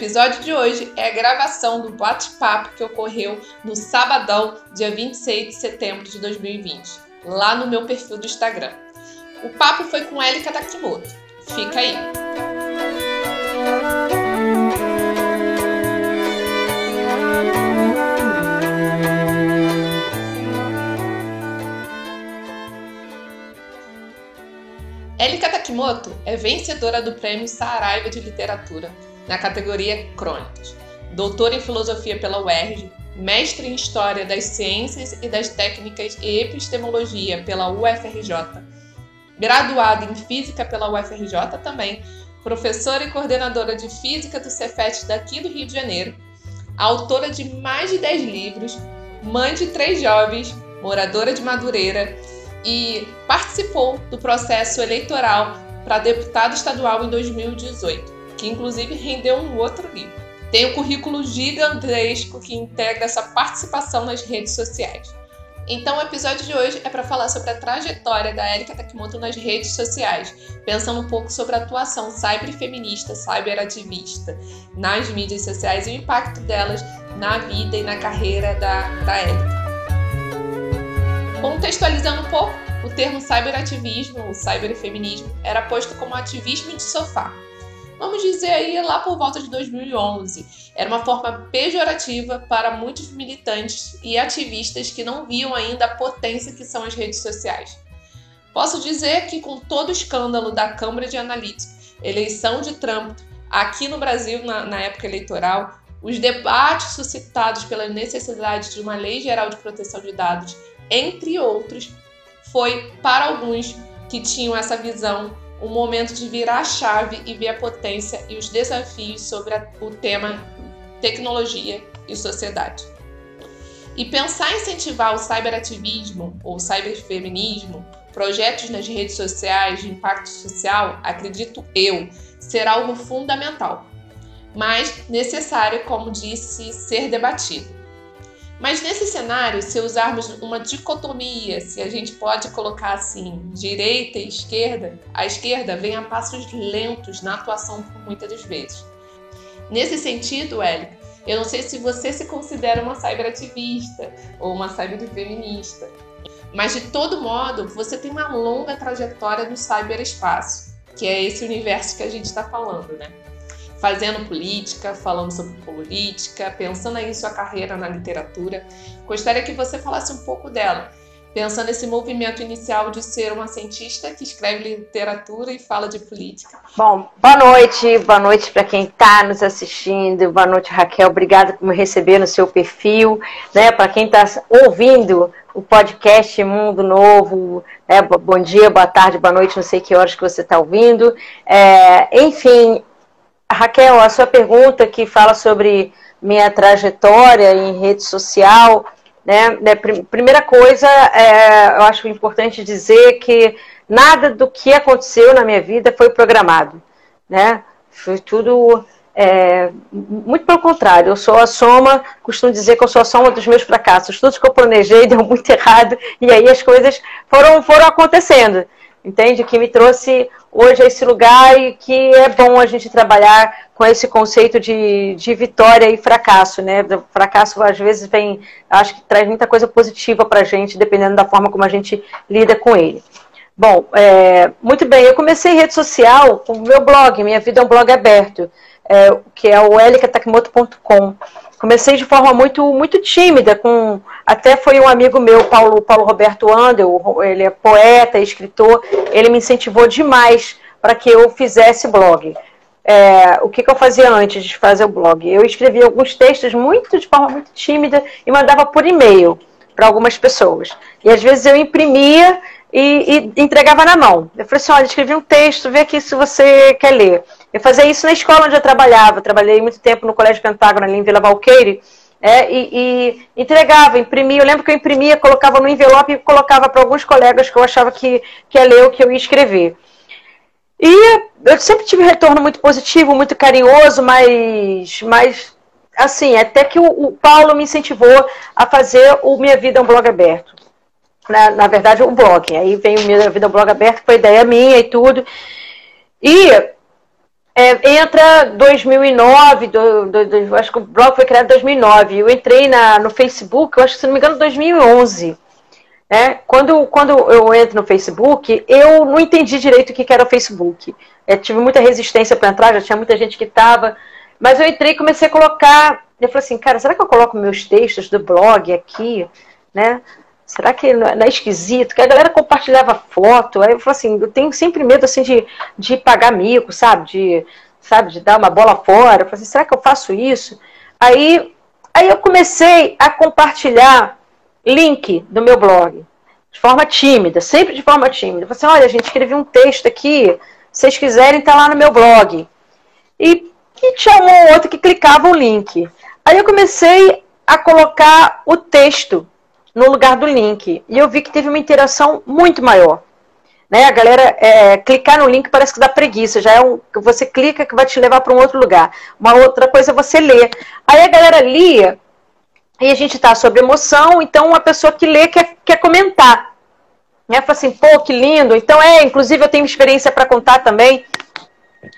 Episódio de hoje é a gravação do bate-papo que ocorreu no sabadão, dia 26 de setembro de 2020, lá no meu perfil do Instagram. O papo foi com Elika Takimoto. Fica aí! Elika Takimoto é vencedora do Prêmio Saraiva de Literatura na categoria Crônicas, doutora em Filosofia pela UERJ, mestre em História das Ciências e das Técnicas e Epistemologia pela UFRJ, graduada em Física pela UFRJ também, professora e coordenadora de Física do Cefet daqui do Rio de Janeiro, autora de mais de 10 livros, mãe de três jovens, moradora de Madureira e participou do processo eleitoral para deputado estadual em 2018, que inclusive rendeu um outro livro. Tem um currículo gigantesco que integra essa participação nas redes sociais. Então, o episódio de hoje é para falar sobre a trajetória da Erika Takimoto nas redes sociais, pensando um pouco sobre a atuação cyberfeminista, cyberativista nas mídias sociais e o impacto delas na vida e na carreira da, da Erika. Contextualizando um pouco, o termo cyberativismo, o cyberfeminismo, era posto como ativismo de sofá. Vamos dizer aí lá por volta de 2011. Era uma forma pejorativa para muitos militantes e ativistas que não viam ainda a potência que são as redes sociais. Posso dizer que com todo o escândalo da Cambridge Analytica, eleição de Trump aqui no Brasil na, na época eleitoral, os debates suscitados pela necessidade de uma lei geral de proteção de dados entre outros, foi para alguns que tinham essa visão um momento de virar a chave e ver a potência e os desafios sobre a, o tema tecnologia e sociedade. E pensar em incentivar o cyberativismo ou cyberfeminismo, projetos nas redes sociais de impacto social, acredito eu, será algo fundamental, mas necessário, como disse, ser debatido. Mas nesse cenário, se usarmos uma dicotomia, se a gente pode colocar assim, direita e esquerda, a esquerda vem a passos lentos na atuação por muitas das vezes. Nesse sentido, Érica, eu não sei se você se considera uma cyberativista ou uma cyberfeminista, mas de todo modo, você tem uma longa trajetória no cyberespaço, que é esse universo que a gente está falando, né? Fazendo política, falando sobre política, pensando aí em sua carreira na literatura. Gostaria que você falasse um pouco dela, pensando nesse movimento inicial de ser uma cientista que escreve literatura e fala de política. Bom, boa noite, boa noite para quem está nos assistindo, boa noite Raquel, obrigada por me receber no seu perfil, né? Para quem está ouvindo o podcast Mundo Novo, né? bom dia, boa tarde, boa noite, não sei que horas que você está ouvindo. É, enfim, Raquel, a sua pergunta que fala sobre minha trajetória em rede social, né? né primeira coisa, é, eu acho importante dizer que nada do que aconteceu na minha vida foi programado, né? Foi tudo é, muito pelo contrário, eu sou a soma, costumo dizer que eu sou a soma dos meus fracassos. Tudo que eu planejei deu muito errado e aí as coisas foram, foram acontecendo entende? Que me trouxe hoje a esse lugar e que é bom a gente trabalhar com esse conceito de, de vitória e fracasso, né? O fracasso às vezes vem, acho que traz muita coisa positiva para a gente, dependendo da forma como a gente lida com ele. Bom, é, muito bem, eu comecei rede social com o meu blog, minha vida é um blog aberto, é, que é o elicatakimoto.com comecei de forma muito muito tímida, com até foi um amigo meu, Paulo, Paulo Roberto Andel, ele é poeta, escritor, ele me incentivou demais para que eu fizesse blog. É, o que, que, eu fazia antes de fazer o blog? Eu escrevia alguns textos muito de forma muito tímida e mandava por e-mail para algumas pessoas. E às vezes eu imprimia e, e, entregava na mão. Eu falei assim, olha, escrevi um texto, vê aqui se você quer ler. Eu fazia isso na escola onde eu trabalhava. Eu trabalhei muito tempo no Colégio Pentágono, ali em Vila Valqueire. É, e, e, entregava, imprimia. Eu lembro que eu imprimia, colocava no envelope e colocava para alguns colegas que eu achava que, que ia ler o que eu ia escrever. E eu sempre tive retorno muito positivo, muito carinhoso, mas, mas assim, até que o, o Paulo me incentivou a fazer o Minha Vida é um Blog Aberto. Na, na verdade, o blog. Aí vem o Minha Vida é um Blog Aberto, foi ideia minha e tudo. E é, entra 2009, do, do, do, acho que o blog foi criado em 2009. Eu entrei na, no Facebook, eu acho que se não me engano, 2011. É, quando, quando eu entro no Facebook, eu não entendi direito o que era o Facebook. É, tive muita resistência para entrar, já tinha muita gente que estava. Mas eu entrei e comecei a colocar. Eu falei assim, cara, será que eu coloco meus textos do blog aqui? Né? Será que não é esquisito? Porque a galera compartilhava foto. Aí eu falei assim, eu tenho sempre medo assim de, de pagar mico, sabe? De, sabe, de dar uma bola fora. Eu falei assim, será que eu faço isso? Aí, aí eu comecei a compartilhar link do meu blog. De forma tímida, sempre de forma tímida. Eu falei assim, olha, gente, escrevi um texto aqui. Se vocês quiserem, tá lá no meu blog. E, e tinha um ou outro que clicava o link. Aí eu comecei a colocar o texto no lugar do link. E eu vi que teve uma interação muito maior. Né? A galera é, clicar no link parece que dá preguiça, já é um. Você clica que vai te levar para um outro lugar. Uma outra coisa é você ler. Aí a galera lia, e a gente está sobre emoção, então a pessoa que lê quer, quer comentar. Né? Fala assim, pô, que lindo. Então, é, inclusive eu tenho experiência para contar também.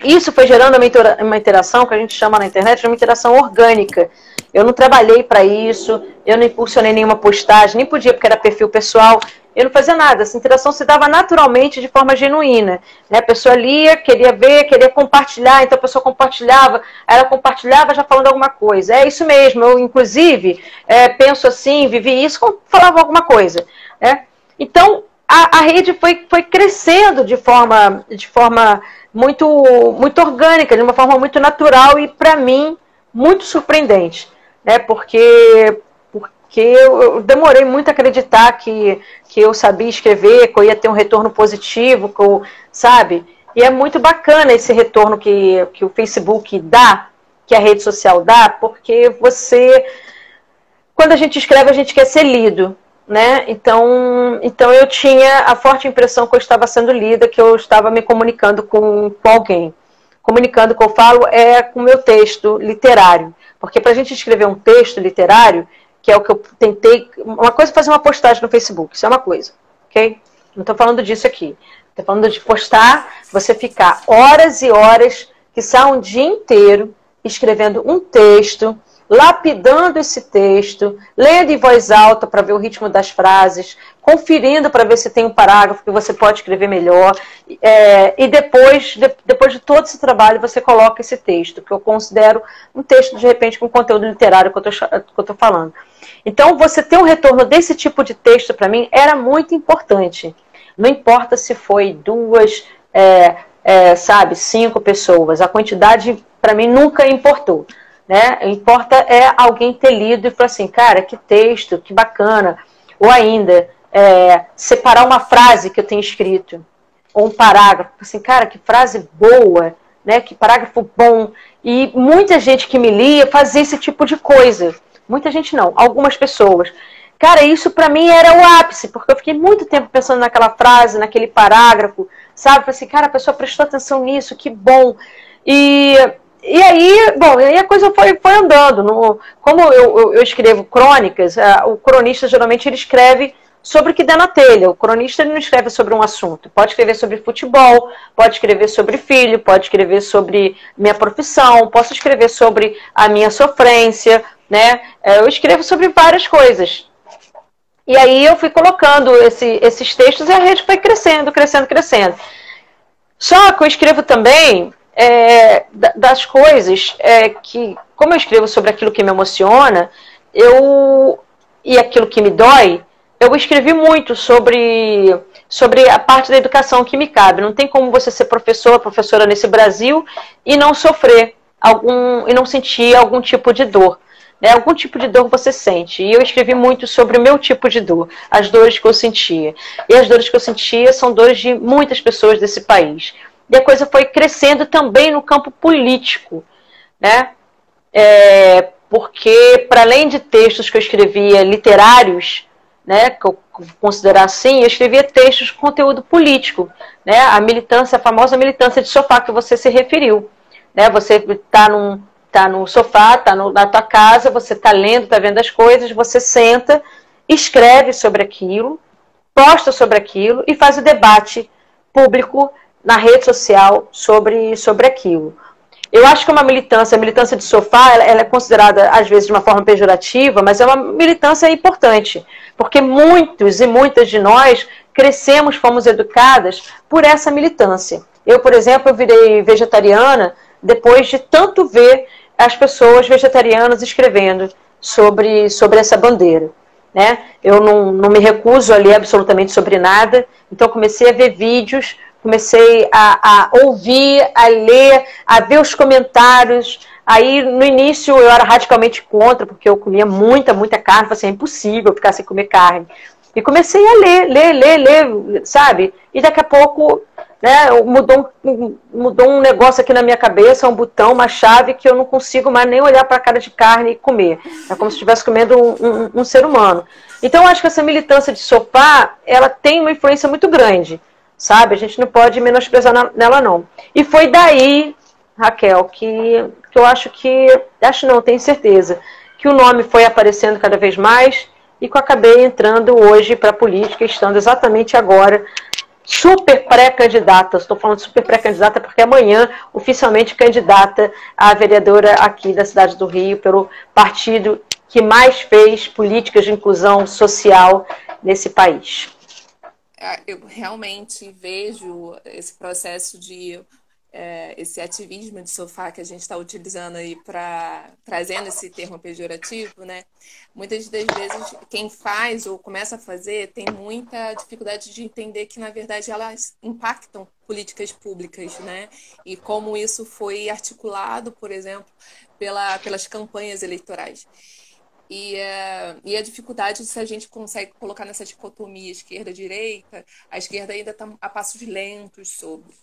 Isso foi gerando uma interação que a gente chama na internet de uma interação orgânica. Eu não trabalhei para isso, eu não impulsionei nenhuma postagem, nem podia porque era perfil pessoal. Eu não fazia nada, essa interação se dava naturalmente de forma genuína. Né? A pessoa lia, queria ver, queria compartilhar, então a pessoa compartilhava, ela compartilhava já falando alguma coisa. É isso mesmo, eu inclusive é, penso assim, vivi isso, falava alguma coisa. Né? Então a, a rede foi, foi crescendo de forma, de forma muito, muito orgânica, de uma forma muito natural e, para mim, muito surpreendente né? Porque porque eu, demorei muito a acreditar que, que eu sabia escrever, que eu ia ter um retorno positivo, que eu, sabe? E é muito bacana esse retorno que, que o Facebook dá, que a rede social dá, porque você, quando a gente escreve, a gente quer ser lido, né? Então, então eu tinha a forte impressão que eu estava sendo lida, que eu estava me comunicando com, com alguém. Comunicando que eu falo é com o meu texto literário. Porque para a gente escrever um texto literário, que é o que eu tentei. Uma coisa é fazer uma postagem no Facebook, isso é uma coisa, ok? Não estou falando disso aqui. Estou falando de postar, você ficar horas e horas, que sai um dia inteiro, escrevendo um texto lapidando esse texto, lendo em voz alta para ver o ritmo das frases, conferindo para ver se tem um parágrafo que você pode escrever melhor. É, e depois, de, depois de todo esse trabalho, você coloca esse texto, que eu considero um texto, de repente, com conteúdo literário que eu estou falando. Então, você ter um retorno desse tipo de texto, para mim, era muito importante. Não importa se foi duas, é, é, sabe, cinco pessoas, a quantidade, para mim, nunca importou. Né? Importa é alguém ter lido e falar assim, cara, que texto, que bacana. Ou ainda, é, separar uma frase que eu tenho escrito, ou um parágrafo, assim, cara, que frase boa, né? Que parágrafo bom. E muita gente que me lia fazia esse tipo de coisa. Muita gente não, algumas pessoas. Cara, isso para mim era o ápice, porque eu fiquei muito tempo pensando naquela frase, naquele parágrafo, sabe? Falei assim, cara, a pessoa prestou atenção nisso, que bom. E e aí, bom, aí a coisa foi, foi andando. No, como eu, eu, eu escrevo crônicas, a, o cronista geralmente ele escreve sobre o que dá na telha. O cronista ele não escreve sobre um assunto. Pode escrever sobre futebol, pode escrever sobre filho, pode escrever sobre minha profissão, posso escrever sobre a minha sofrência, né? É, eu escrevo sobre várias coisas. E aí eu fui colocando esse, esses textos e a rede foi crescendo, crescendo, crescendo. Só que eu escrevo também é, das coisas é, que, como eu escrevo sobre aquilo que me emociona, eu e aquilo que me dói, eu escrevi muito sobre sobre a parte da educação que me cabe. Não tem como você ser professor, professora nesse Brasil e não sofrer algum e não sentir algum tipo de dor. Né? Algum tipo de dor você sente. E eu escrevi muito sobre o meu tipo de dor, as dores que eu sentia. E as dores que eu sentia são dores de muitas pessoas desse país e a coisa foi crescendo também no campo político, né? É, porque, para além de textos que eu escrevia literários, né, que eu considerar assim, eu escrevia textos com conteúdo político, né? A militância, a famosa militância de sofá que você se referiu, né? Você está num tá no sofá, está na tua casa, você está lendo, está vendo as coisas, você senta, escreve sobre aquilo, posta sobre aquilo e faz o debate público na rede social sobre, sobre aquilo. eu acho que uma militância, a militância de sofá, ela, ela, é considerada, às vezes, de uma forma pejorativa, mas é uma militância importante, porque muitos e muitas de nós crescemos, fomos educadas por essa militância. Eu, por exemplo, eu virei vegetariana depois de tanto ver as pessoas vegetarianas escrevendo sobre, sobre essa bandeira. Né? Eu não, não me recuso a ler absolutamente sobre nada, então comecei a ver vídeos, comecei a, a ouvir, a ler, a ver os comentários. Aí, no início, eu era radicalmente contra, porque eu comia muita, muita carne, falei assim, é impossível ficar sem comer carne. E comecei a ler, ler, ler, ler, sabe? E daqui a pouco né, mudou, um, mudou um negócio aqui na minha cabeça, um botão, uma chave que eu não consigo mais nem olhar para a cara de carne e comer. É como se estivesse comendo um, um, um, ser humano. Então, eu acho que essa militância de sofá, ela tem uma influência muito grande, sabe? A gente não pode menosprezar nela, não. E foi daí, Raquel, que, que eu acho que, acho não, tenho certeza, que o nome foi aparecendo cada vez mais e que eu acabei entrando hoje para a política, estando exatamente agora super pré-candidata. Estou falando super pré-candidata porque amanhã, oficialmente candidata a vereadora aqui da cidade do Rio, pelo partido que mais fez políticas de inclusão social nesse país. É, eu realmente vejo esse processo de é, esse ativismo de sofá que a gente está utilizando aí para trazendo esse termo pejorativo, né? Muitas das vezes quem faz ou começa a fazer tem muita dificuldade de entender que na verdade elas impactam políticas públicas, né? E como isso foi articulado, por exemplo, pela, pelas campanhas eleitorais. E, uh, e, a dificuldade se a gente consegue colocar nessa dicotomia esquerda-direita, a esquerda ainda está a passos lentos sobre.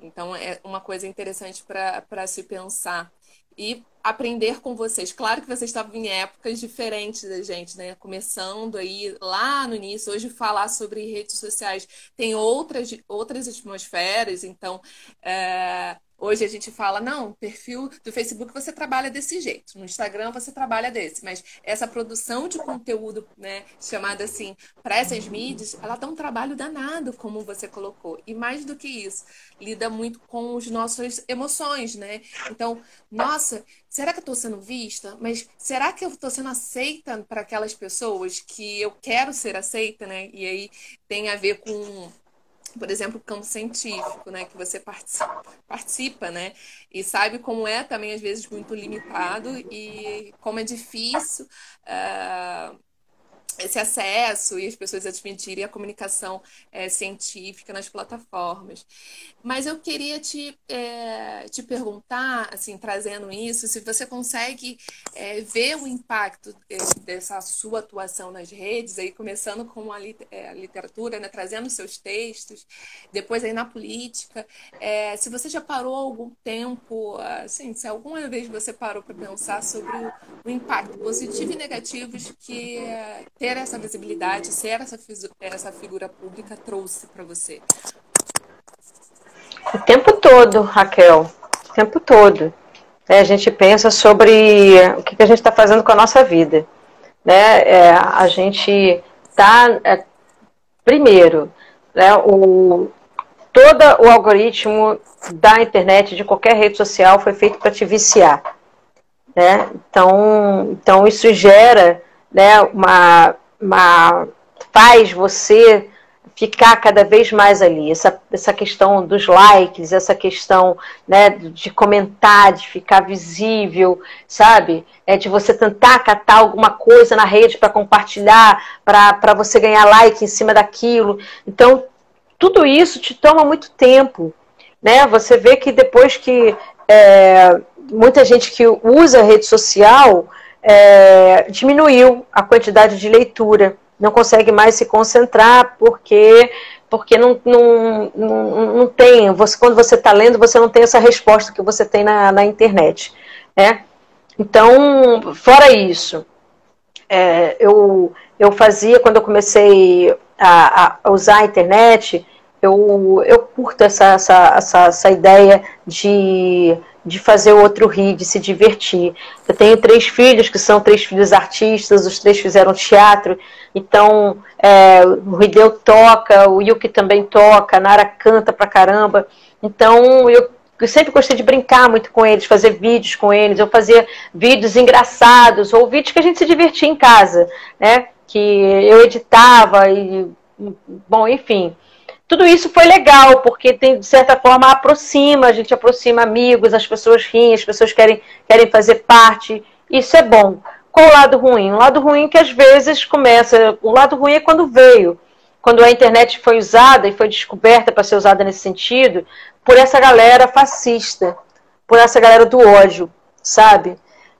Então, é uma coisa interessante para se pensar. E aprender com vocês. Claro que vocês estavam em épocas diferentes da gente, né? Começando aí lá no início, hoje falar sobre redes sociais tem outras, outras atmosferas, então é, Hoje a gente fala, não, perfil do Facebook você trabalha desse jeito, no Instagram você trabalha desse, mas essa produção de conteúdo, né, chamada assim, para essas mídias, ela dá um trabalho danado, como você colocou. E mais do que isso, lida muito com as nossas emoções, né? Então, nossa, será que eu estou sendo vista? Mas será que eu estou sendo aceita para aquelas pessoas que eu quero ser aceita, né? E aí tem a ver com por exemplo, o campo científico, né, que você participa, participa, né, e sabe como é também às vezes muito limitado e como é difícil uh, esse acesso e as pessoas admitirem a comunicação é, científica nas plataformas. Mas eu queria te, é, te perguntar, assim, trazendo isso, se você consegue é, ver o impacto dessa sua atuação nas redes, aí começando com a, literatura, né, trazendo seus textos, depois aí na política, se você já parou algum tempo, assim, se alguma vez você parou para pensar sobre o, o impacto positivo e negativo que ter essa visibilidade, ser essa, essa figura pública trouxe para você? O tempo todo, Raquel. O tempo todo. É, a gente pensa sobre o que, a gente está fazendo com a nossa vida. Né? É, a gente está. É, primeiro, né, o, todo o algoritmo da internet, de qualquer rede social, foi feito para te viciar. Né? Então, então, isso gera né, uma uma, faz você ficar cada vez mais ali. Essa, essa questão dos likes, essa questão né, de comentar, de ficar visível, sabe? É de você tentar catar alguma coisa na rede para compartilhar, para você ganhar like em cima daquilo. Então, tudo isso te toma muito tempo. Né? Você vê que depois que é, muita gente que usa rede social é, diminuiu a quantidade de leitura, não consegue mais se concentrar porque porque não, não, não, não tem, você, quando você está lendo, você não tem essa resposta que você tem na, na internet. Né? Então, fora isso, é, eu, eu fazia, quando eu comecei a, a, usar a internet, eu, eu curto essa, essa, essa, essa ideia de de fazer outro rir, de se divertir. Eu tenho três filhos, que são três filhos artistas, os três fizeram teatro, então é, o Rideu toca, o Yuki também toca, a Nara canta pra caramba. Então eu eu sempre gostei de brincar muito com eles, fazer vídeos com eles, eu fazia vídeos engraçados, ou vídeos que a gente se divertia em casa, né? Que eu editava e. Bom, enfim. Tudo isso foi legal, porque tem, de certa forma, aproxima, a gente aproxima amigos, as pessoas riem, as pessoas querem, querem fazer parte. Isso é bom. Qual o lado ruim? O lado ruim é que às vezes começa. O lado ruim é quando veio quando a internet foi usada e foi descoberta para ser usada nesse sentido, por essa galera fascista, por essa galera do ódio, sabe?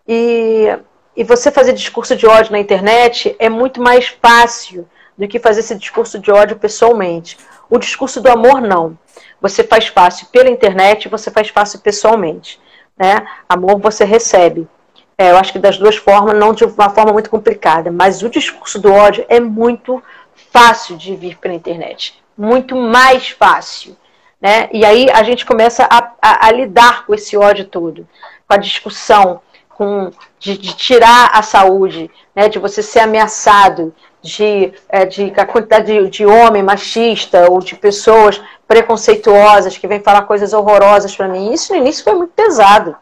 E, e você fazer discurso de ódio na internet é muito mais fácil do que fazer esse discurso de ódio pessoalmente. O discurso do amor, não. Você faz fácil pela internet, você faz fácil pessoalmente. Né? Amor você recebe. É, eu acho que das duas formas, não de uma forma muito complicada, mas o discurso do ódio é muito fácil de vir pela internet, muito mais fácil. Né? E aí a gente começa a, a, a lidar com esse ódio todo, com a discussão, com, de, de tirar a saúde, né? de você ser ameaçado, de, é, de a quantidade de, de homem machista ou de pessoas preconceituosas que vêm falar coisas horrorosas para mim. Isso no início foi muito pesado.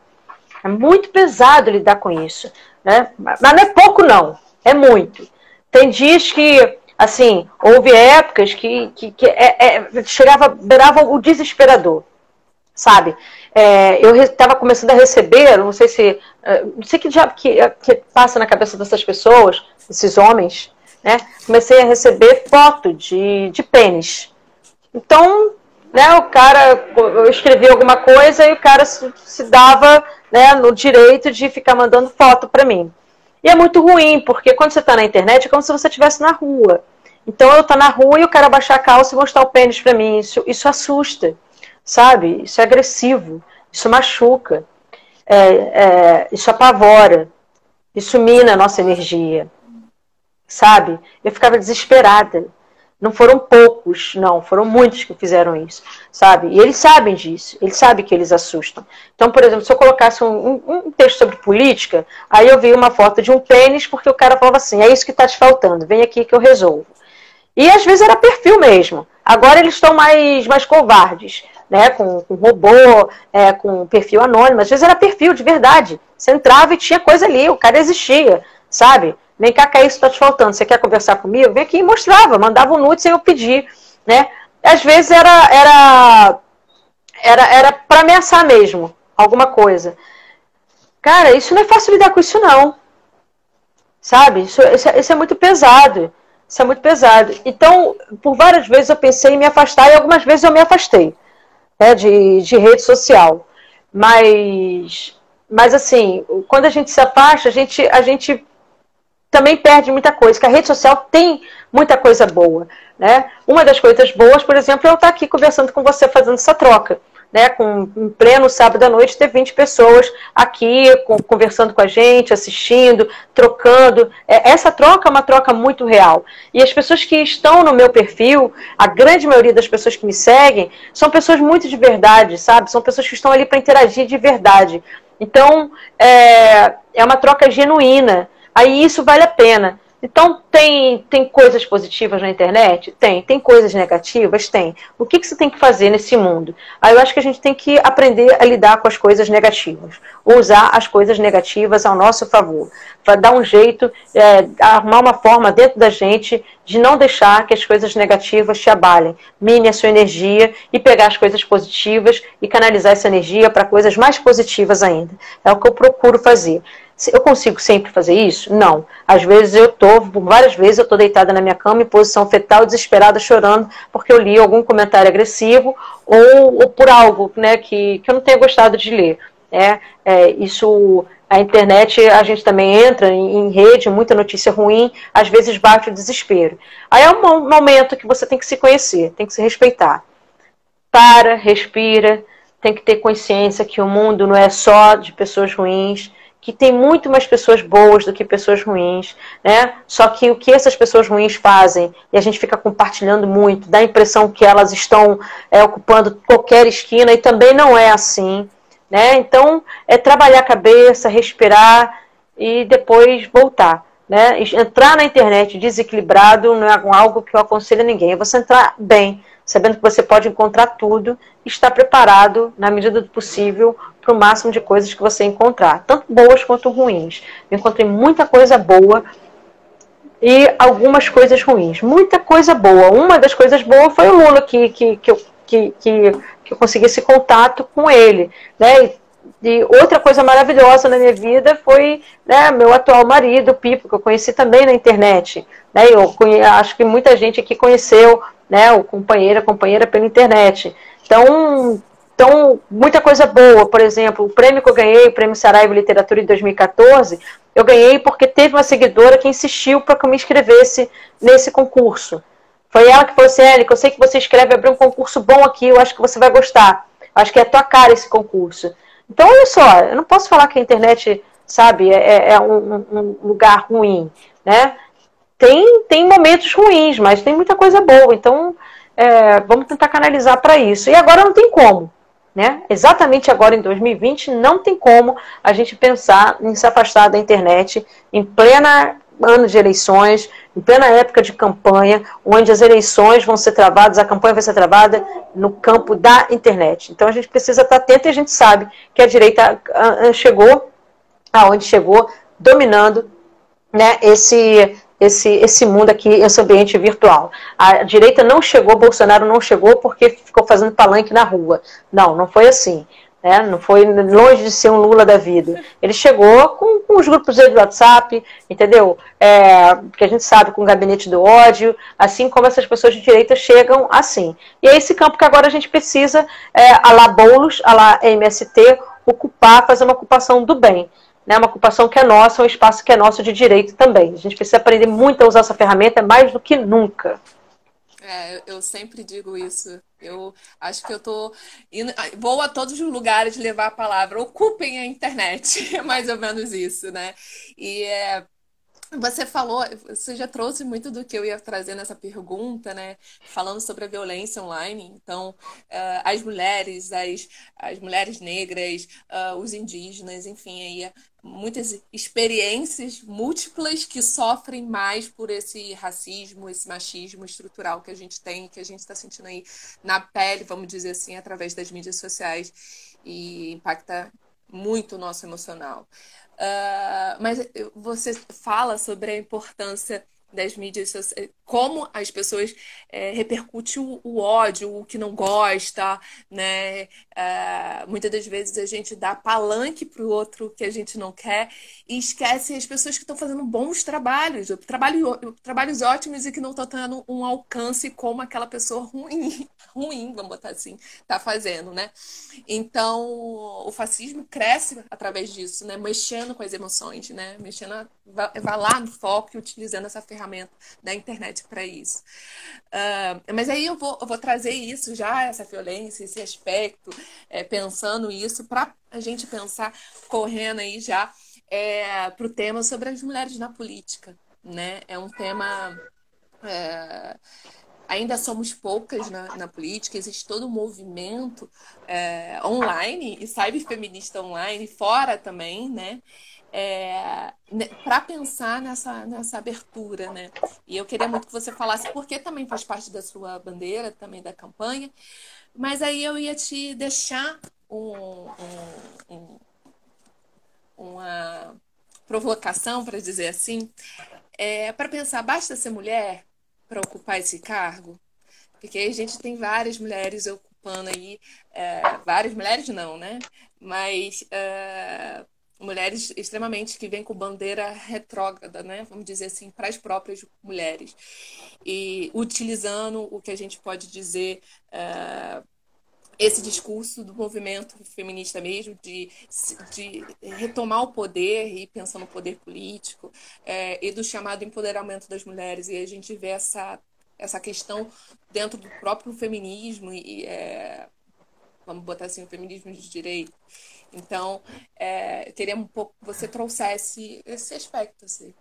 É muito pesado lidar com isso. Né? Mas não é pouco, não. É muito. Tem dias que assim, houve épocas que, que, que é, é, chegava, beirava o desesperador, sabe? É, eu estava começando a receber, não sei se, é, não sei que diabo que, que passa na cabeça dessas pessoas, esses homens, né? Comecei a receber foto de, de pênis. Então, né, o cara, eu escrevi alguma coisa e o cara se, se dava né, no direito de ficar mandando foto para mim. E é muito ruim, porque quando você está na internet é como se você estivesse na rua. Então eu estou na rua e o cara baixar a calça e mostrar o pênis para mim. Isso, isso assusta, sabe? Isso é agressivo, isso machuca, é, é, isso apavora, isso mina a nossa energia, sabe? Eu ficava desesperada. Não foram poucos, não, foram muitos que fizeram isso, sabe? E eles sabem disso, eles sabem que eles assustam. Então, por exemplo, se eu colocasse um, um, um texto sobre política, aí eu vi uma foto de um pênis, porque o cara falava assim: é isso que está te faltando, vem aqui que eu resolvo. E às vezes era perfil mesmo. Agora eles estão mais, mais covardes, né? Com, com robô, é, com perfil anônimo. Às vezes era perfil de verdade. Você entrava e tinha coisa ali, o cara existia, sabe? Vem cá, que é isso está te faltando. Você quer conversar comigo? Vem aqui e mostrava, mandava um nude sem eu pedir, né? Às vezes era era era era para ameaçar mesmo alguma coisa. Cara, isso não é fácil lidar com isso não, sabe? Isso, isso, é, isso é muito pesado. Isso é muito pesado. Então, por várias vezes eu pensei em me afastar e algumas vezes eu me afastei né, de, de rede social. Mas, mas assim, quando a gente se afasta, a gente, a gente também perde muita coisa, que a rede social tem muita coisa boa. Né? Uma das coisas boas, por exemplo, é eu estar aqui conversando com você, fazendo essa troca. Né, com em pleno sábado à noite, ter 20 pessoas aqui com, conversando com a gente, assistindo, trocando. É, essa troca é uma troca muito real. E as pessoas que estão no meu perfil, a grande maioria das pessoas que me seguem, são pessoas muito de verdade, sabe? São pessoas que estão ali para interagir de verdade. Então, é, é uma troca genuína aí isso vale a pena. Então, tem, tem coisas positivas na internet? Tem. Tem coisas negativas? Tem. O que, que você tem que fazer nesse mundo? Aí eu acho que a gente tem que aprender a lidar com as coisas negativas. Usar as coisas negativas ao nosso favor. Para dar um jeito, é, arrumar uma forma dentro da gente de não deixar que as coisas negativas te abalem. Mine a sua energia e pegar as coisas positivas e canalizar essa energia para coisas mais positivas ainda. É o que eu procuro fazer. Eu consigo sempre fazer isso? Não. Às vezes eu tô, várias vezes eu tô deitada na minha cama em posição fetal, desesperada, chorando, porque eu li algum comentário agressivo ou, ou por algo né, que, que eu não tenha gostado de ler. É, é, isso, a internet, a gente também entra em, em, rede, muita notícia ruim, às vezes bate o desespero. Aí é um momento que você tem que se conhecer, tem que se respeitar. Para, respira, tem que ter consciência que o mundo não é só de pessoas ruins, que tem muito mais pessoas boas do que pessoas ruins, né? Só que o que essas pessoas ruins fazem, e a gente fica compartilhando muito, dá a impressão que elas estão é, ocupando qualquer esquina, e também não é assim, né? Então, é trabalhar a cabeça, respirar e depois voltar. Né? Entrar na internet desequilibrado não é algo que eu aconselho a ninguém. É você entrar bem, sabendo que você pode encontrar tudo estar preparado, na medida do possível, para o máximo de coisas que você encontrar, tanto boas quanto ruins. Eu encontrei muita coisa boa e algumas coisas ruins. Muita coisa boa. Uma das coisas boas foi o Lula, que, que, que, eu, que, que, que eu consegui esse contato com ele. Né? E outra coisa maravilhosa na minha vida foi né, meu atual marido, Pipo, que eu conheci também na internet. Né? Eu conhe... acho que muita gente aqui conheceu né, o companheiro, a companheira pela internet. Então, então, muita coisa boa. Por exemplo, o prêmio que eu ganhei, o Prêmio Saraiva Literatura em 2014, eu ganhei porque teve uma seguidora que insistiu para que eu me inscrevesse nesse concurso. Foi ela que falou assim, Érica, eu sei que você escreve, abrir um concurso bom aqui, eu acho que você vai gostar. Acho que é a tua cara esse concurso. Então, olha só, eu não posso falar que a internet, sabe, é, é, é um, um, lugar ruim, né? Tem, tem momentos ruins, mas tem muita coisa boa. Então, é, vamos tentar canalizar para isso. E agora não tem como. Né? Exatamente agora em 2020, não tem como a gente pensar em se afastar da internet em plena ano de eleições, em plena época de campanha, onde as eleições vão ser travadas, a campanha vai ser travada no campo da internet. Então a gente precisa estar atento e a gente sabe que a direita chegou aonde chegou, dominando né, esse, esse, esse mundo aqui, esse ambiente virtual. A direita não chegou, Bolsonaro não chegou porque ficou fazendo palanque na rua. Não, não foi assim. Né? Não foi longe de ser um Lula da vida. Ele chegou com, com os grupos de WhatsApp, entendeu? É, que a gente sabe, com o gabinete do ódio, assim como essas pessoas de direita chegam assim. E é esse campo que agora a gente precisa, é, a la Boulos, a la MST, ocupar, fazer uma ocupação do bem né, uma ocupação que é nossa, um espaço que é nosso de direito também. A gente precisa aprender muito a usar essa ferramenta mais do que nunca. É, eu sempre digo isso. Eu acho que eu tô indo, vou a todos os lugares levar a palavra. Ocupem a internet, é mais ou menos isso, né? E é, você falou, você já trouxe muito do que eu ia trazer nessa pergunta, né? Falando sobre a violência online. Então, uh, as mulheres, as, as mulheres negras, uh, os indígenas, enfim, aí muitas experiências múltiplas que sofrem mais por esse racismo, esse machismo estrutural que a gente tem, que a gente está sentindo aí na pele, vamos dizer assim, através das mídias sociais e impacta muito o nosso emocional. Uh, mas você fala sobre a importância das mídias sociais, como as pessoas é, repercutem o, o, ódio, o que não gosta, né? É, muitas das vezes a gente dá palanque para o outro que a gente não quer e esquece as pessoas que estão fazendo bons trabalhos, trabalho, trabalhos ótimos e que não estão tendo um alcance como aquela pessoa ruim, ruim, vamos botar assim, está fazendo, né? Então, o fascismo cresce através disso, né? Mexendo com as emoções, né? Mexendo, vai lá no foco e utilizando essa ferramenta da internet para isso. Uh, mas aí eu vou, eu vou trazer isso já, essa violência, esse aspecto, é, pensando isso, para a gente pensar, correndo aí já é, para o tema sobre as mulheres na política. Né? É um tema. É, ainda somos poucas na, na, política, existe todo um movimento é, online e cyberfeminista online, fora também, né? é, né, para pensar nessa, nessa abertura, né? E eu queria muito que você falasse, porque também faz parte da sua bandeira, também da campanha, mas aí eu ia te deixar um, um, um, uma provocação, para dizer assim, é, para pensar, basta ser mulher para ocupar esse cargo? Porque a gente tem várias mulheres ocupando aí, é, várias mulheres não, né? Mas é, mulheres extremamente que vêm com bandeira retrógrada, né? Vamos dizer assim, para as próprias mulheres. E utilizando o que a gente pode dizer. Uh, esse discurso do movimento feminista mesmo, de, de retomar o poder e pensar no poder político, é, e do chamado empoderamento das mulheres. E a gente vê essa, essa questão dentro do próprio feminismo, e é, vamos botar assim, o feminismo de direito. Então, é, eu queria um pouco que você trouxesse esse aspecto. Assim.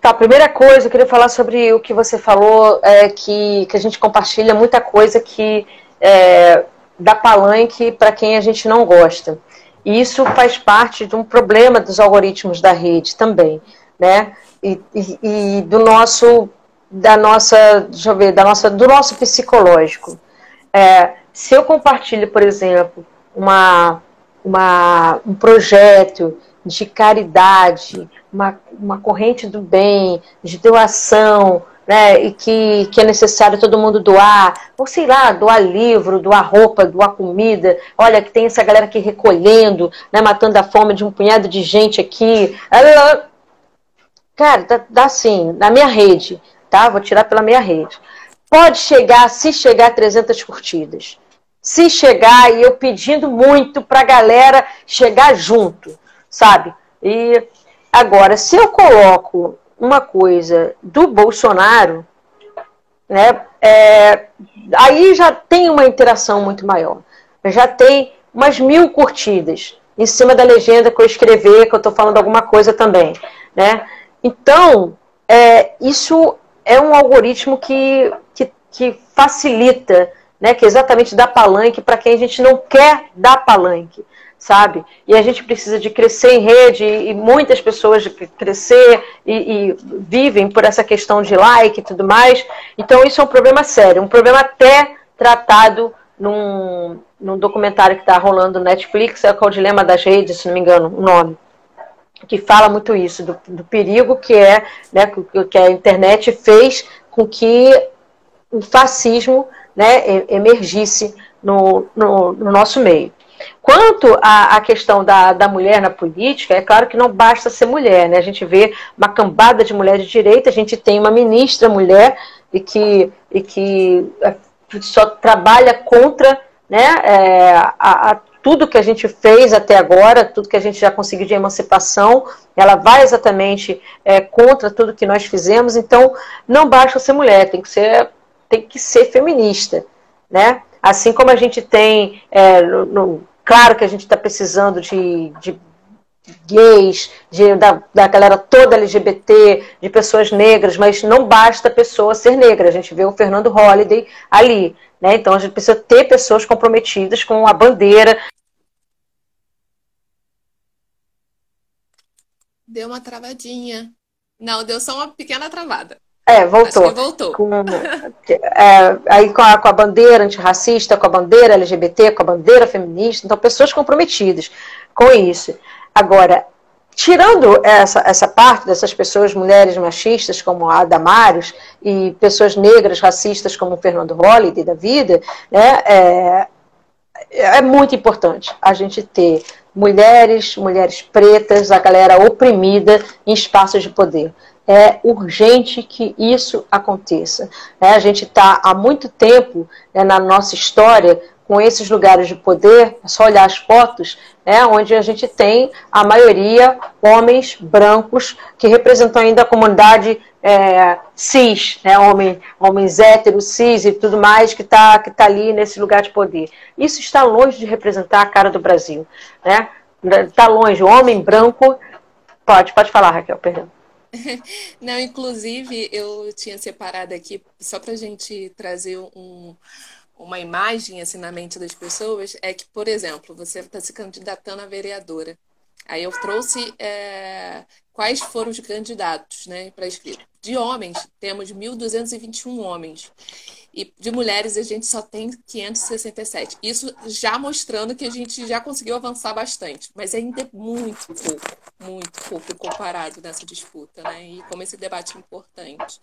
Tá, primeira coisa, eu queria falar sobre o que você falou, é, que, que a gente compartilha muita coisa que é, dá palanque para quem a gente não gosta. E isso faz parte de um problema dos algoritmos da rede também, né? E, e, e do nosso da nossa, deixa eu ver, da nossa, do nosso psicológico. É, se eu compartilho, por exemplo, uma, uma, um projeto de caridade, uma, uma corrente do bem, de doação, né, e que, que é necessário todo mundo doar, ou sei lá, doar livro, doar roupa, doar comida. Olha, que tem essa galera aqui recolhendo, né, matando a fome de um punhado de gente aqui. Cara, dá, dá assim, na minha rede, tá? Vou tirar pela minha rede. Pode chegar, se chegar a 300 curtidas. Se chegar, e eu pedindo muito pra galera chegar junto, sabe? E agora, se eu coloco uma coisa do Bolsonaro, né, é, aí já tem uma interação muito maior. Já tem umas mil curtidas em cima da legenda que eu escrever, que eu estou falando alguma coisa também. Né? Então, é, isso é um algoritmo que, que, que facilita, né, que exatamente dá palanque para quem a gente não quer dar palanque sabe? E a gente precisa de crescer em rede e muitas pessoas crescer e, e, vivem por essa questão de like e tudo mais. Então isso é um problema sério, um problema até tratado num, num documentário que está rolando no Netflix, é o Dilema das Redes, se não me engano, o nome. Que fala muito isso, do, do perigo que é, né, que a internet fez com que o fascismo né, emergisse no, no, no nosso meio. Quanto à, à questão da, da mulher na política, é claro que não basta ser mulher, né? A gente vê uma cambada de mulheres de direita, a gente tem uma ministra mulher e que, e que é, só trabalha contra né, é, a, a tudo que a gente fez até agora, tudo que a gente já conseguiu de emancipação, ela vai exatamente é, contra tudo que nós fizemos. Então, não basta ser mulher, tem que ser, tem que ser feminista, né? Assim como a gente tem é, no, no Claro que a gente está precisando de, de gays, de, da, da galera toda LGBT, de pessoas negras, mas não basta a pessoa ser negra. A gente vê o Fernando Holliday ali. Né? Então a gente precisa ter pessoas comprometidas com a bandeira. Deu uma travadinha. Não, deu só uma pequena travada. É, voltou. voltou. Com, é, aí com a, com a bandeira antirracista, com a bandeira LGBT, com a bandeira feminista, então pessoas comprometidas com isso. Agora, tirando essa, essa parte dessas pessoas, mulheres machistas como a Damares e pessoas negras racistas como o Fernando Holliday da vida, né, é, é muito importante a gente ter mulheres, mulheres pretas, a galera oprimida em espaços de poder é urgente que isso aconteça. É, a gente está há muito tempo né, na nossa história com esses lugares de poder, é só olhar as fotos, né, onde a gente tem a maioria homens brancos que representam ainda a comunidade é, cis, né, homem, homens héteros, cis e tudo mais que está que tá ali nesse lugar de poder. Isso está longe de representar a cara do Brasil. Está né? Tá longe. O homem branco. Pode, pode falar, Raquel, perdão. Não, inclusive eu tinha separado aqui só para a gente trazer um, uma imagem assim na mente das pessoas é que, por exemplo, você está se candidatando a vereadora. Aí eu trouxe é, quais foram os candidatos né, para escrito. De homens, temos 1.221 homens. E de mulheres a gente só tem 567. Isso já mostrando que a gente já conseguiu avançar bastante. Mas ainda é muito pouco, muito pouco comparado nessa disputa, né? E como esse debate é importante.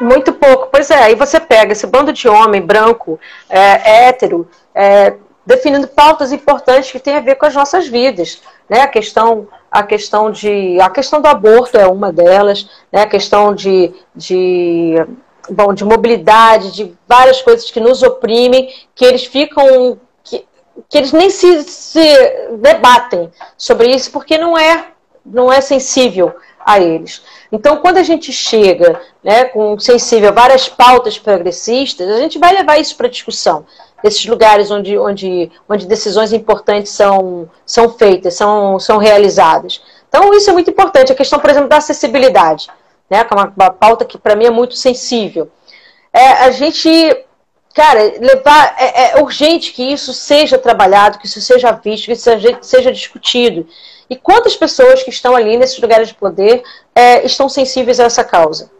Muito pouco. Pois é, aí você pega esse bando de homem branco, é, hétero, é, definindo pautas importantes que têm a ver com as nossas vidas. Né? A questão a questão de a questão do aborto é uma delas, né? A questão de, de bom, de mobilidade, de várias coisas que nos oprimem, que eles ficam. que, que eles nem se, se debatem sobre isso porque não é, não é sensível a eles. Então, quando a gente chega né, com sensível a várias pautas progressistas, a gente vai levar isso para discussão. Esses lugares onde, onde, onde decisões importantes são, são feitas, são, são realizadas. Então, isso é muito importante. A questão, por exemplo, da acessibilidade né? Que é uma, uma pauta que para mim é muito sensível. É, a gente, cara, levar é, é, urgente que isso seja trabalhado, que isso seja visto, que isso seja, seja discutido. E quantas pessoas que estão ali nesses lugares de poder é, estão sensíveis a essa causa?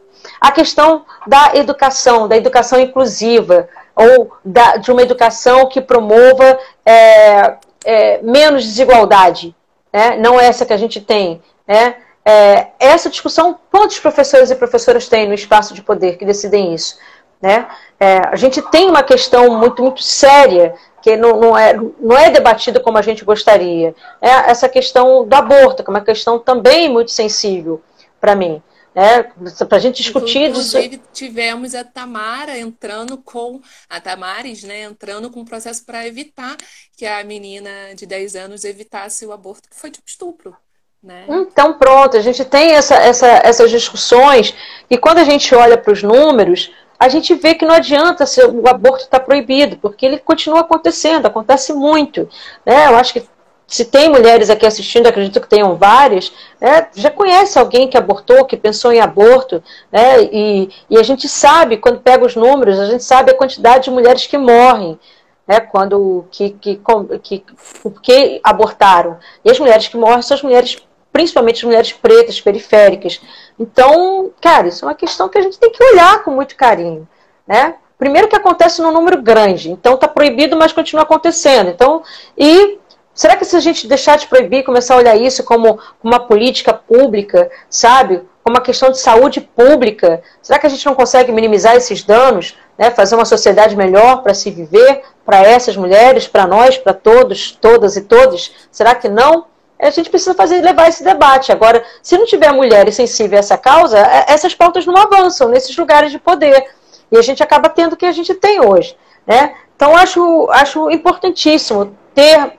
A questão da educação, da educação inclusiva, ou da, de uma educação que promova é, é, menos desigualdade. Né? Não essa que a gente tem. Né? É, essa discussão, quantos professores e professoras têm no espaço de poder que decidem isso? Né? É, a gente tem uma questão muito, muito séria que não, não, é, não é debatida como a gente gostaria. É essa questão do aborto, que é uma questão também muito sensível para mim. Né? Para a gente discutir Inclusive, disso. tivemos a Tamara entrando com, a Tamares, né, entrando com um processo para evitar que a menina de 10 anos evitasse o aborto, que foi tipo estupro. Né? Então, pronto, a gente tem essa, essa, essas discussões, e quando a gente olha para os números, a gente vê que não adianta se o aborto está proibido, porque ele continua acontecendo, acontece muito. Né? Eu acho que se tem mulheres aqui assistindo, acredito que tenham várias, né, já conhece alguém que abortou, que pensou em aborto, né, e, e, a gente sabe, quando pega os números, a gente sabe a quantidade de mulheres que morrem, né, quando, que, que, que, porque abortaram. E as mulheres que morrem são as mulheres, principalmente as mulheres pretas, periféricas. Então, cara, isso é uma questão que a gente tem que olhar com muito carinho, né? Primeiro que acontece num número grande, então está proibido, mas continua acontecendo. Então, e será que se a gente deixar de proibir, começar a olhar isso como uma política pública, sabe? Como uma questão de saúde pública, será que a gente não consegue minimizar esses danos, né? Fazer uma sociedade melhor para se viver, para essas mulheres, para nós, para todos, todas e todos? Será que não? A gente precisa fazer levar esse debate. Agora, se não tiver mulheres sensíveis a essa causa, é, essas pautas não avançam nesses lugares de poder. E a gente acaba tendo o que a gente tem hoje. Né? Então, acho, acho importantíssimo ter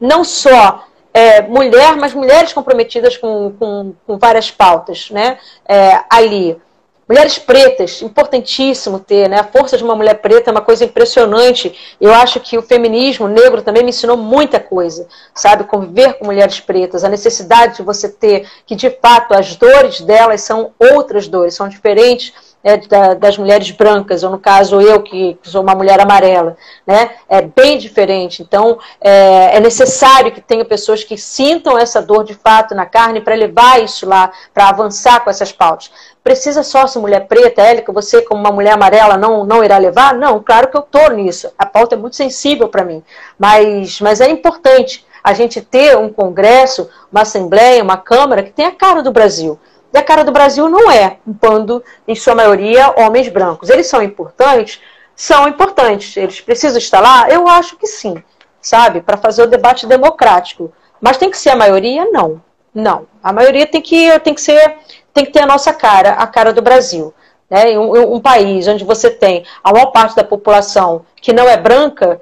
não só é, mulher, mas mulheres comprometidas com, com, com várias pautas né? É, ali. Mulheres pretas, importantíssimo ter, né? A força de uma mulher preta é uma coisa impressionante. Eu acho que o feminismo negro também me ensinou muita coisa, sabe? Conviver com mulheres pretas, a necessidade de você ter que, de fato, as dores delas são outras dores, são diferentes é, da, das mulheres brancas, ou no caso eu, que sou uma mulher amarela, né? É bem diferente. Então, é, é necessário que tenha pessoas que sintam essa dor de fato na carne para levar isso lá, para avançar com essas pautas. Precisa só ser mulher preta, Élica, você como uma mulher amarela não, não irá levar? Não, claro que eu estou nisso. A pauta é muito sensível para mim. Mas, mas é importante a gente ter um congresso, uma assembleia, uma câmara que tenha a cara do Brasil. E a cara do Brasil não é um bando, em sua maioria, homens brancos. Eles são importantes? São importantes. Eles precisam estar lá? Eu acho que sim, sabe? Para fazer o debate democrático. Mas tem que ser a maioria? Não. Não. A maioria tem que, tem que ser, tem que ter a nossa cara, a cara do Brasil. Né? Um, um país onde você tem a maior parte da população que não é branca,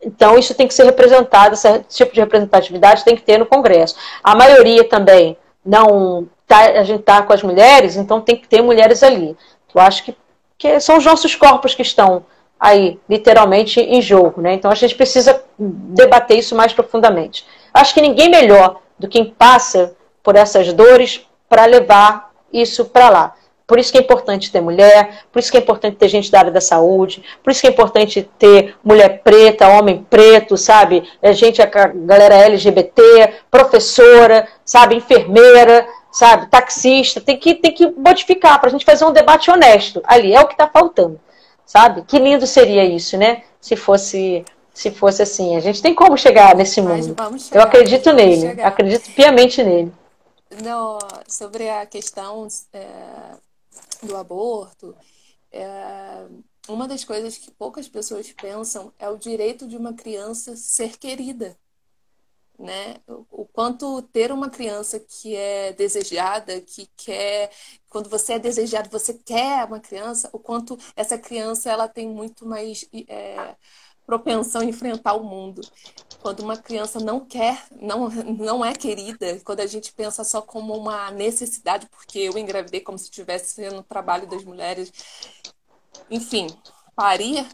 então isso tem que ser representado, esse tipo de representatividade tem que ter no Congresso. A maioria também não tá, a gente está com as mulheres, então tem que ter mulheres ali. Eu acho que, que são os nossos corpos que estão aí, literalmente, em jogo. Né? Então a gente precisa debater isso mais profundamente. Acho que ninguém melhor do que quem passa por essas dores para levar isso para lá. Por isso que é importante ter mulher, por isso que é importante ter gente da área da saúde, por isso que é importante ter mulher preta, homem preto, sabe? É gente, a galera LGBT, professora, sabe? Enfermeira, sabe? Taxista, tem que, tem que modificar para a gente fazer um debate honesto. Ali é o que está faltando, sabe? Que lindo seria isso, né? Se fosse se fosse assim. A gente tem como chegar nesse mundo. Chegar, Eu acredito nele, chegar. acredito piamente nele. No, sobre a questão é, do aborto, é, uma das coisas que poucas pessoas pensam é o direito de uma criança ser querida. Né? O quanto ter uma criança que é desejada, que quer, quando você é desejado, você quer uma criança, o quanto essa criança ela tem muito mais é, propensão a enfrentar o mundo. Quando uma criança não quer, não, não é querida, quando a gente pensa só como uma necessidade, porque eu engravidei como se estivesse sendo trabalho das mulheres, enfim, parir,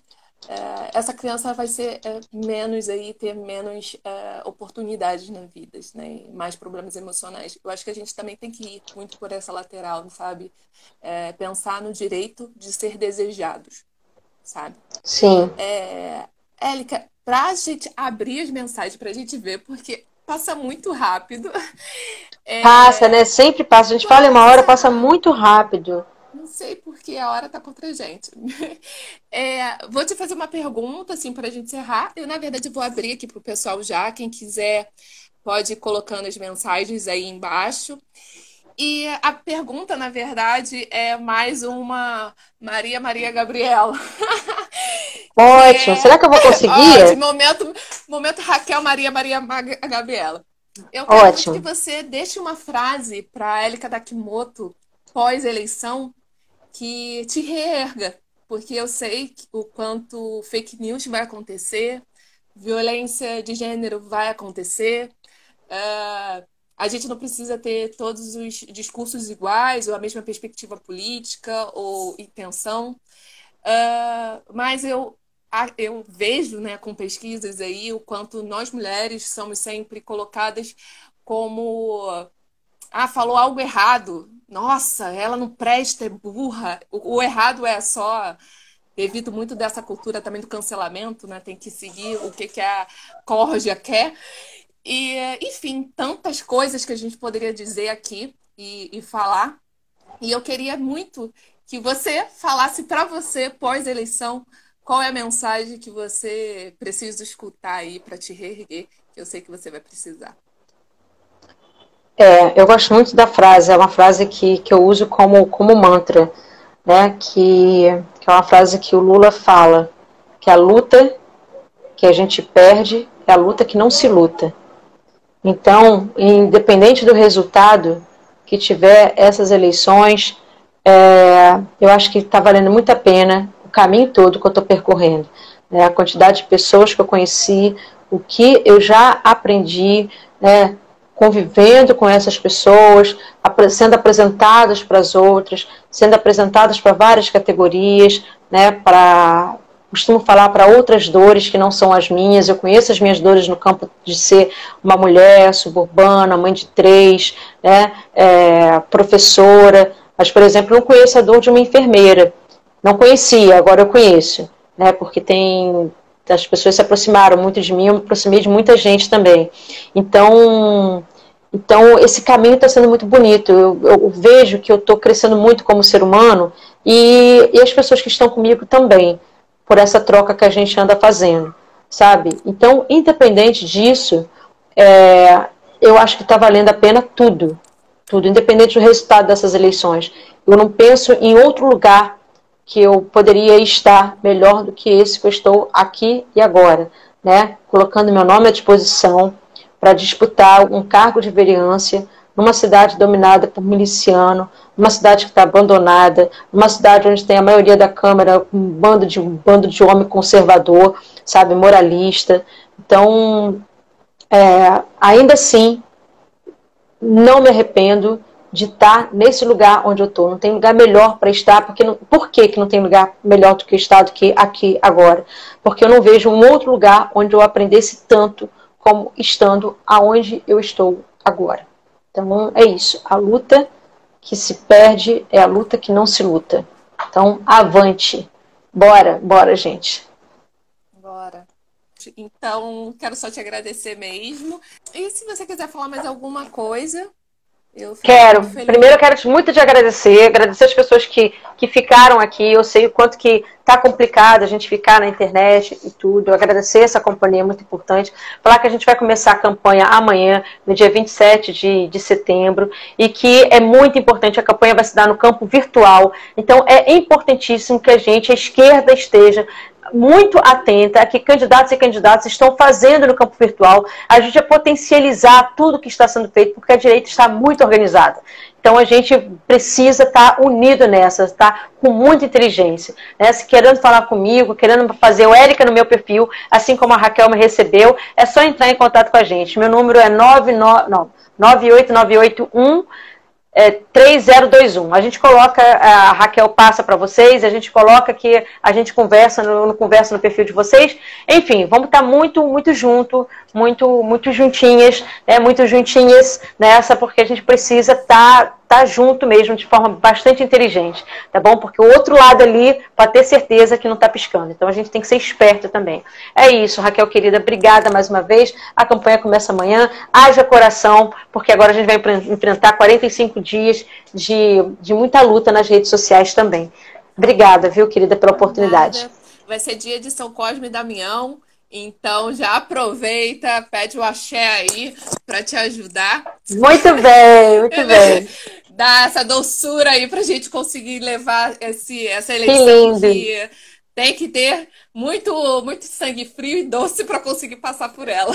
é, essa criança vai ser é, menos aí, ter menos é, oportunidades na vida, né? mais problemas emocionais. Eu acho que a gente também tem que ir muito por essa lateral, sabe? Pensar no direito de ser desejados, sabe? Sim. É, Élica, para a gente abrir as mensagens, para a gente ver, porque passa muito rápido. Passa, né? Sempre passa. A gente fala em uma hora, passa muito rápido. Não sei porque a hora tá contra a gente. É, vou te fazer uma pergunta, assim, para a gente encerrar. Eu, na verdade, vou abrir aqui para o pessoal já. Quem quiser pode ir colocando as mensagens aí embaixo. E a pergunta, na verdade, é mais uma Maria Maria Gabriela. Ótimo. É... Será que eu vou conseguir? Ótimo. Momento, momento Raquel Maria Maria Gabriela. Eu quero Ótimo. que você deixe uma frase para Élica Dakimoto pós-eleição que te reerga, porque eu sei o quanto fake news vai acontecer, violência de gênero vai acontecer. Uh, a gente não precisa ter todos os discursos iguais ou a mesma perspectiva política ou intenção, uh, mas eu eu vejo, né, com pesquisas aí, o quanto nós mulheres somos sempre colocadas como ah, falou algo errado. Nossa, ela não presta, é burra. O, o errado é só devido muito dessa cultura também do cancelamento, né? Tem que seguir o que, que a Corja quer. E, enfim, tantas coisas que a gente poderia dizer aqui e, e falar. E eu queria muito que você falasse para você, pós-eleição, qual é a mensagem que você precisa escutar aí para te reerguer, que eu sei que você vai precisar. É, eu gosto muito da frase, é uma frase que, que eu uso como, como mantra, né? Que, que é uma frase que o Lula fala, que a luta que a gente perde é a luta que não se luta. Então, independente do resultado que tiver essas eleições, é, eu acho que está valendo muito a pena o caminho todo que eu estou percorrendo. Né, a quantidade de pessoas que eu conheci, o que eu já aprendi, né, convivendo com essas pessoas, sendo apresentadas para as outras, sendo apresentadas para várias categorias, né, para costumo falar para outras dores que não são as minhas. Eu conheço as minhas dores no campo de ser uma mulher suburbana, mãe de três, né, é, professora. Mas, por exemplo, não conheço a dor de uma enfermeira. Não conhecia, agora eu conheço, né, porque tem as pessoas se aproximaram muito de mim, eu me aproximei de muita gente também. Então, então esse caminho está sendo muito bonito. Eu, eu, vejo que eu estou crescendo muito como ser humano e, e as pessoas que estão comigo também por essa troca que a gente anda fazendo, sabe? Então, independente disso, é, eu acho que está valendo a pena tudo, tudo, independente do resultado dessas eleições. Eu não penso em outro lugar que eu poderia estar melhor do que esse que eu estou aqui e agora, né? Colocando meu nome à disposição para disputar um cargo de vereança numa cidade dominada por miliciano, numa cidade que está abandonada, numa cidade onde tem a maioria da Câmara um bando de, um bando de homem conservador, sabe, moralista. Então, é, ainda assim, não me arrependo de estar nesse lugar onde eu estou. Não tem lugar melhor para estar, porque não, por que, que não tem lugar melhor do que estar do que aqui agora? Porque eu não vejo um outro lugar onde eu aprendesse tanto como estando aonde eu estou agora. Então é isso. A luta que se perde é a luta que não se luta. Então, avante. Bora, bora, gente. Bora. Então, quero só te agradecer mesmo. E se você quiser falar mais alguma coisa, eu quero. Primeiro, eu quero muito te agradecer, agradecer as pessoas que, que ficaram aqui. Eu sei o quanto que tá complicado a gente ficar na internet e tudo. agradecer essa companhia, é muito importante. Falar que a gente vai começar a campanha amanhã, no dia 27 de, de setembro, e que é muito importante. A campanha vai se dar no campo virtual. Então, é importantíssimo que a gente, a esquerda, esteja muito atenta a que candidatos e candidatas estão fazendo no campo virtual. A gente é potencializar tudo que está sendo feito, porque a direita está muito organizada. Então a gente precisa estar unido nessa, tá? com muita inteligência. Né? Se querendo falar comigo, querendo fazer o Érica no meu perfil, assim como a Raquel me recebeu, é só entrar em contato com a gente. Meu número é 99, não, 98981 é, 3021. A gente coloca, a Raquel passa para vocês, a gente coloca que a gente conversa no, conversa no perfil de vocês. Enfim, vamos estar tá muito, muito junto, muito, muito juntinhas, né, muito juntinhas nessa, porque a gente precisa estar tá, tá junto mesmo de forma bastante inteligente, tá bom? Porque o outro lado ali pode ter certeza que não está piscando. Então a gente tem que ser esperto também. É isso, Raquel querida, obrigada mais uma vez. A campanha começa amanhã. Haja coração, porque agora a gente vai enfrentar 45 dias de, de muita luta nas redes sociais também. Obrigada, viu, querida, pela oportunidade. Vai ser dia de São Cosme e Damião. Então já aproveita, pede o axé aí para te ajudar. Muito bem, muito bem. Dá essa doçura aí para a gente conseguir levar esse, essa eleição que, tem que ter muito, muito sangue frio e doce para conseguir passar por ela.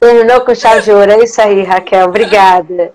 Terminou com chave de ouro, é isso aí, Raquel. Obrigada.